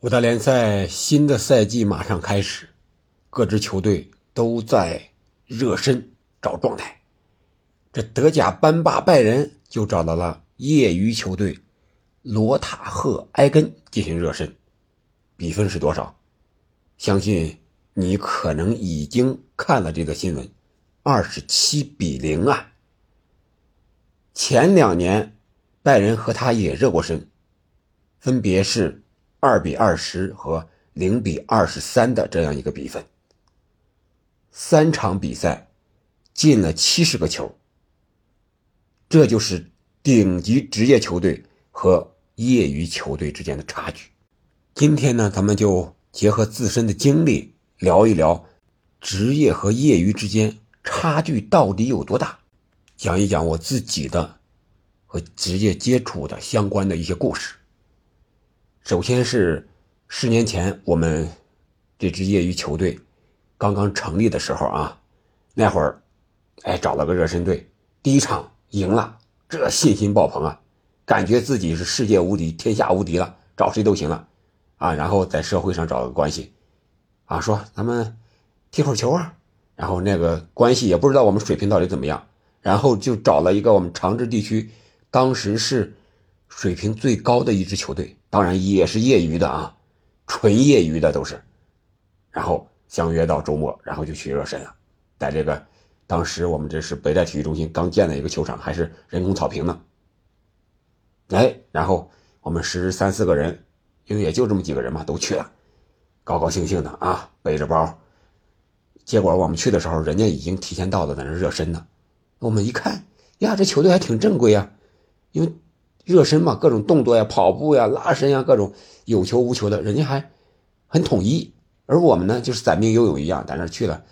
五大联赛新的赛季马上开始，各支球队都在热身找状态。这德甲班霸拜仁就找到了业余球队罗塔赫埃根进行热身，比分是多少？相信你可能已经看了这个新闻，二十七比零啊！前两年拜仁和他也热过身，分别是。二比二十和零比二十三的这样一个比分，三场比赛进了七十个球，这就是顶级职业球队和业余球队之间的差距。今天呢，咱们就结合自身的经历聊一聊职业和业余之间差距到底有多大，讲一讲我自己的和职业接触的相关的一些故事。首先是十年前我们这支业余球队刚刚成立的时候啊，那会儿哎找了个热身队，第一场赢了，这信心爆棚啊，感觉自己是世界无敌、天下无敌了，找谁都行了啊。然后在社会上找个关系啊，说咱们踢会儿球啊。然后那个关系也不知道我们水平到底怎么样，然后就找了一个我们长治地区当时是水平最高的一支球队。当然也是业余的啊，纯业余的都是，然后相约到周末，然后就去热身了。在这个当时我们这是北戴体育中心刚建的一个球场，还是人工草坪呢。哎，然后我们十三四个人，因为也就这么几个人嘛，都去了，高高兴兴的啊，背着包。结果我们去的时候，人家已经提前到了，在那热身呢。我们一看呀，这球队还挺正规呀，因为。热身嘛，各种动作呀，跑步呀，拉伸呀，各种有球无球的，人家还很统一。而我们呢，就是散兵游泳一样，在那去了，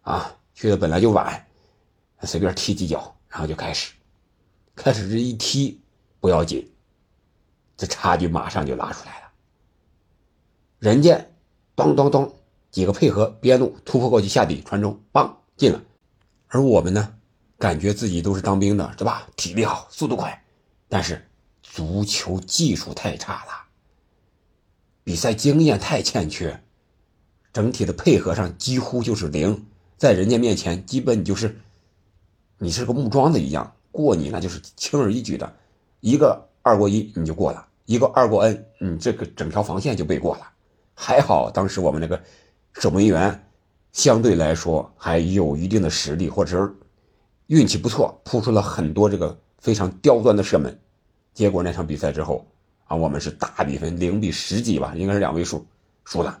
啊，去的本来就晚，随便踢几脚，然后就开始，开始这一踢不要紧，这差距马上就拉出来了。人家咚咚咚几个配合边路突破过去下底传中，棒进了。而我们呢，感觉自己都是当兵的，对吧？体力好，速度快，但是。足球技术太差了，比赛经验太欠缺，整体的配合上几乎就是零，在人家面前基本你就是，你是个木桩子一样，过你那就是轻而易举的，一个二过一你就过了，一个二过 n，你这个整条防线就被过了。还好当时我们那个守门员相对来说还有一定的实力，或者是运气不错，扑出了很多这个非常刁钻的射门。结果那场比赛之后，啊，我们是大比分零比十几吧，应该是两位数输了。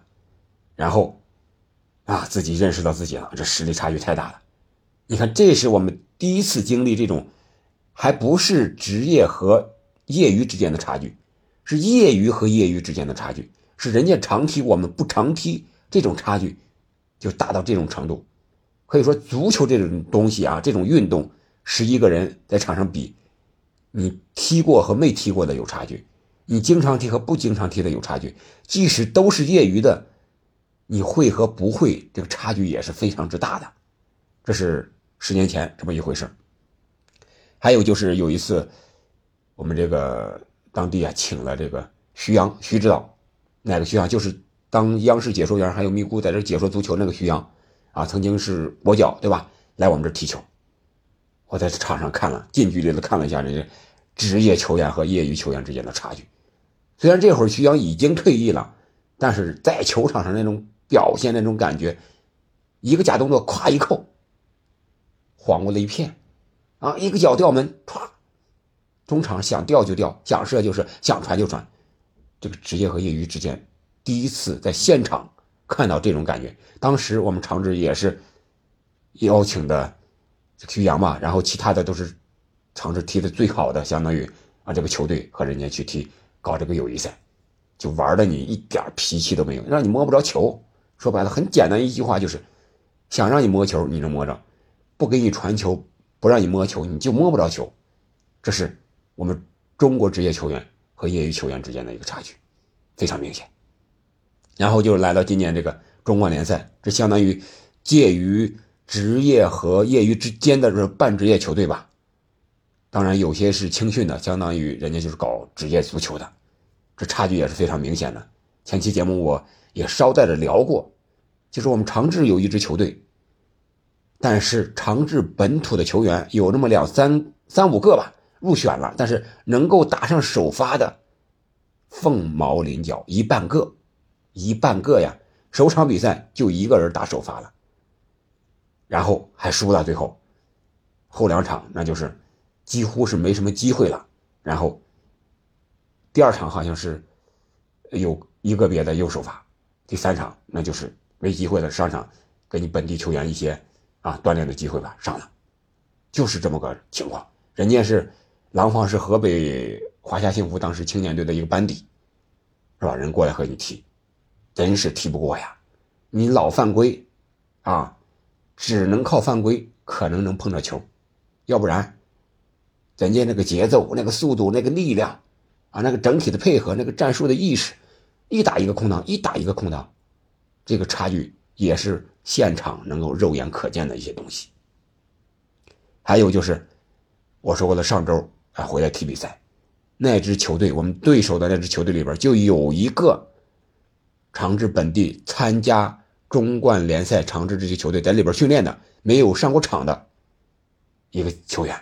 然后，啊，自己认识到自己了，这实力差距太大了。你看，这是我们第一次经历这种，还不是职业和业余之间的差距，是业余和业余之间的差距，是人家常踢我们不常踢，这种差距就大到这种程度。可以说，足球这种东西啊，这种运动，十一个人在场上比。你踢过和没踢过的有差距，你经常踢和不经常踢的有差距，即使都是业余的，你会和不会这个差距也是非常之大的。这是十年前这么一回事还有就是有一次，我们这个当地啊请了这个徐阳徐指导，哪个徐阳就是当央视解说员还有咪咕在这解说足球那个徐阳，啊曾经是国脚对吧？来我们这踢球。我在场上看了，近距离的看了一下人家职业球员和业余球员之间的差距。虽然这会儿徐阳已经退役了，但是在球场上那种表现、那种感觉，一个假动作，咵一扣，晃过了一片，啊，一个脚吊门，唰，中场想吊就吊，想射就射，想传就传。这个职业和业余之间，第一次在现场看到这种感觉。当时我们长治也是邀请的。徐阳嘛，然后其他的都是尝试踢的最好的，相当于啊这个球队和人家去踢搞这个友谊赛，就玩的你一点脾气都没有，让你摸不着球。说白了，很简单一句话就是，想让你摸球你能摸着，不给你传球，不让你摸球你就摸不着球。这是我们中国职业球员和业余球员之间的一个差距，非常明显。然后就来到今年这个中冠联赛，这相当于介于。职业和业余之间的这半职业球队吧，当然有些是青训的，相当于人家就是搞职业足球的，这差距也是非常明显的。前期节目我也捎带着聊过，就是我们长治有一支球队，但是长治本土的球员有那么两三三五个吧入选了，但是能够打上首发的凤毛麟角，一半个，一半个呀！首场比赛就一个人打首发了，然后还输了，最后后两场那就是几乎是没什么机会了，然后。第二场好像是有一个别的又首发，第三场那就是没机会了，上场给你本地球员一些啊锻炼的机会吧，上了，就是这么个情况。人家是廊坊是河北华夏幸福当时青年队的一个班底，是吧？人过来和你踢，真是踢不过呀！你老犯规啊，只能靠犯规可能能碰着球，要不然人家那个节奏、那个速度、那个力量。啊，那个整体的配合，那个战术的意识，一打一个空档，一打一个空档，这个差距也是现场能够肉眼可见的一些东西。还有就是，我说过的，上周啊回来踢比赛，那支球队，我们对手的那支球队里边就有一个长治本地参加中冠联赛长治这些球队在里边训练的，没有上过场的一个球员，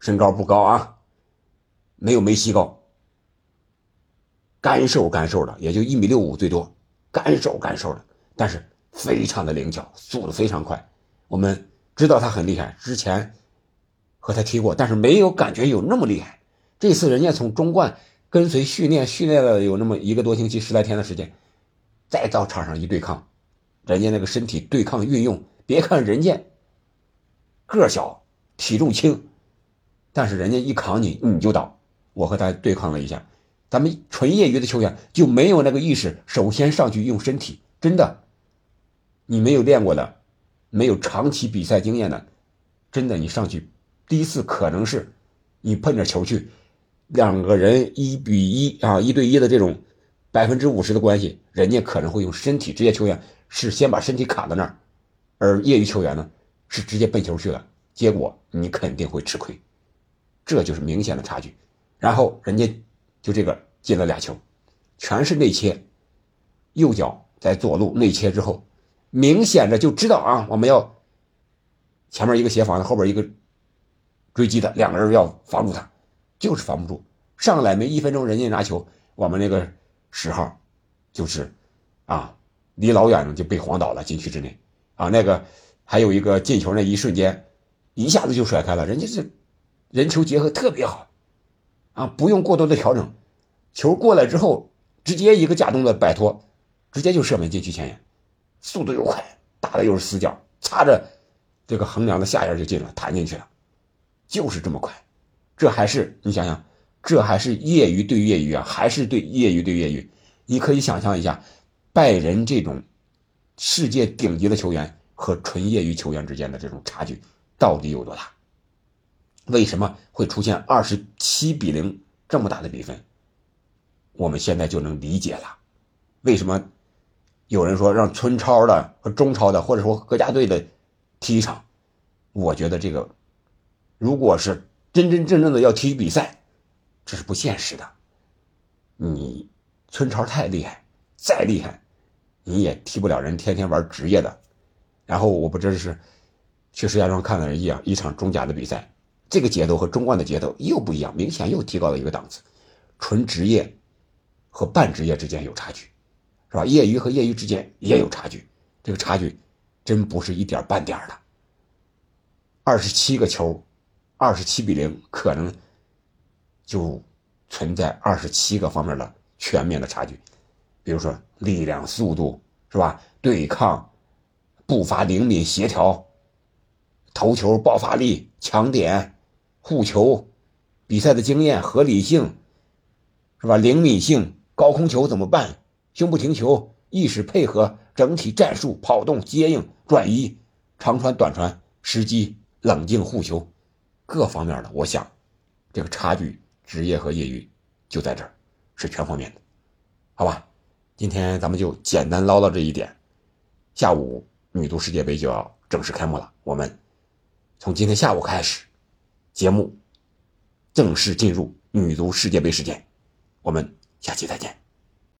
身高不高啊。没有梅西高，干瘦干瘦的，也就一米六五最多，干瘦干瘦的，但是非常的灵巧，速度非常快。我们知道他很厉害，之前和他踢过，但是没有感觉有那么厉害。这次人家从中冠跟随训练，训练了有那么一个多星期，十来天的时间，再到场上一对抗，人家那个身体对抗运用，别看人家个小体重轻，但是人家一扛你你就倒。我和他对抗了一下，咱们纯业余的球员就没有那个意识，首先上去用身体，真的，你没有练过的，没有长期比赛经验的，真的你上去第一次可能是你碰着球去，两个人一比一啊一对一的这种百分之五十的关系，人家可能会用身体，职业球员是先把身体卡在那儿，而业余球员呢是直接奔球去了，结果你肯定会吃亏，这就是明显的差距。然后人家就这个进了俩球，全是内切，右脚在左路内切之后，明显的就知道啊，我们要前面一个协防的，后边一个追击的，两个人要防住他，就是防不住。上来没一分钟，人家拿球，我们那个十号就是啊，离老远了就被晃倒了禁区之内啊。那个还有一个进球那一瞬间，一下子就甩开了，人家是人球结合特别好。啊，不用过多的调整，球过来之后，直接一个假动作摆脱，直接就射门禁区前沿，速度又快，打的又是死角，擦着这个横梁的下沿就进了，弹进去了，就是这么快。这还是你想想，这还是业余对业余啊，还是对业余对业余。你可以想象一下，拜仁这种世界顶级的球员和纯业余球员之间的这种差距到底有多大？为什么会出现二十七比零这么大的比分？我们现在就能理解了。为什么有人说让村超的和中超的，或者说国家队的踢一场？我觉得这个，如果是真真正正的要踢比赛，这是不现实的。你村超太厉害，再厉害，你也踢不了人天天玩职业的。然后我不知是去石家庄看了一样一场中甲的比赛。这个节奏和中冠的节奏又不一样，明显又提高了一个档次。纯职业和半职业之间有差距，是吧？业余和业余之间也有差距，这个差距真不是一点半点的。二十七个球，二十七比零，可能就存在二十七个方面的全面的差距。比如说力量、速度，是吧？对抗、步伐灵敏、协调、头球爆发力、抢点。护球，比赛的经验、合理性，是吧？灵敏性，高空球怎么办？胸部停球，意识配合，整体战术，跑动、接应、转移，长传、短传，时机、冷静护球，各方面的，我想，这个差距，职业和业余就在这儿，是全方面的，好吧？今天咱们就简单唠叨这一点。下午女足世界杯就要正式开幕了，我们从今天下午开始。节目正式进入女足世界杯时间，我们下期再见。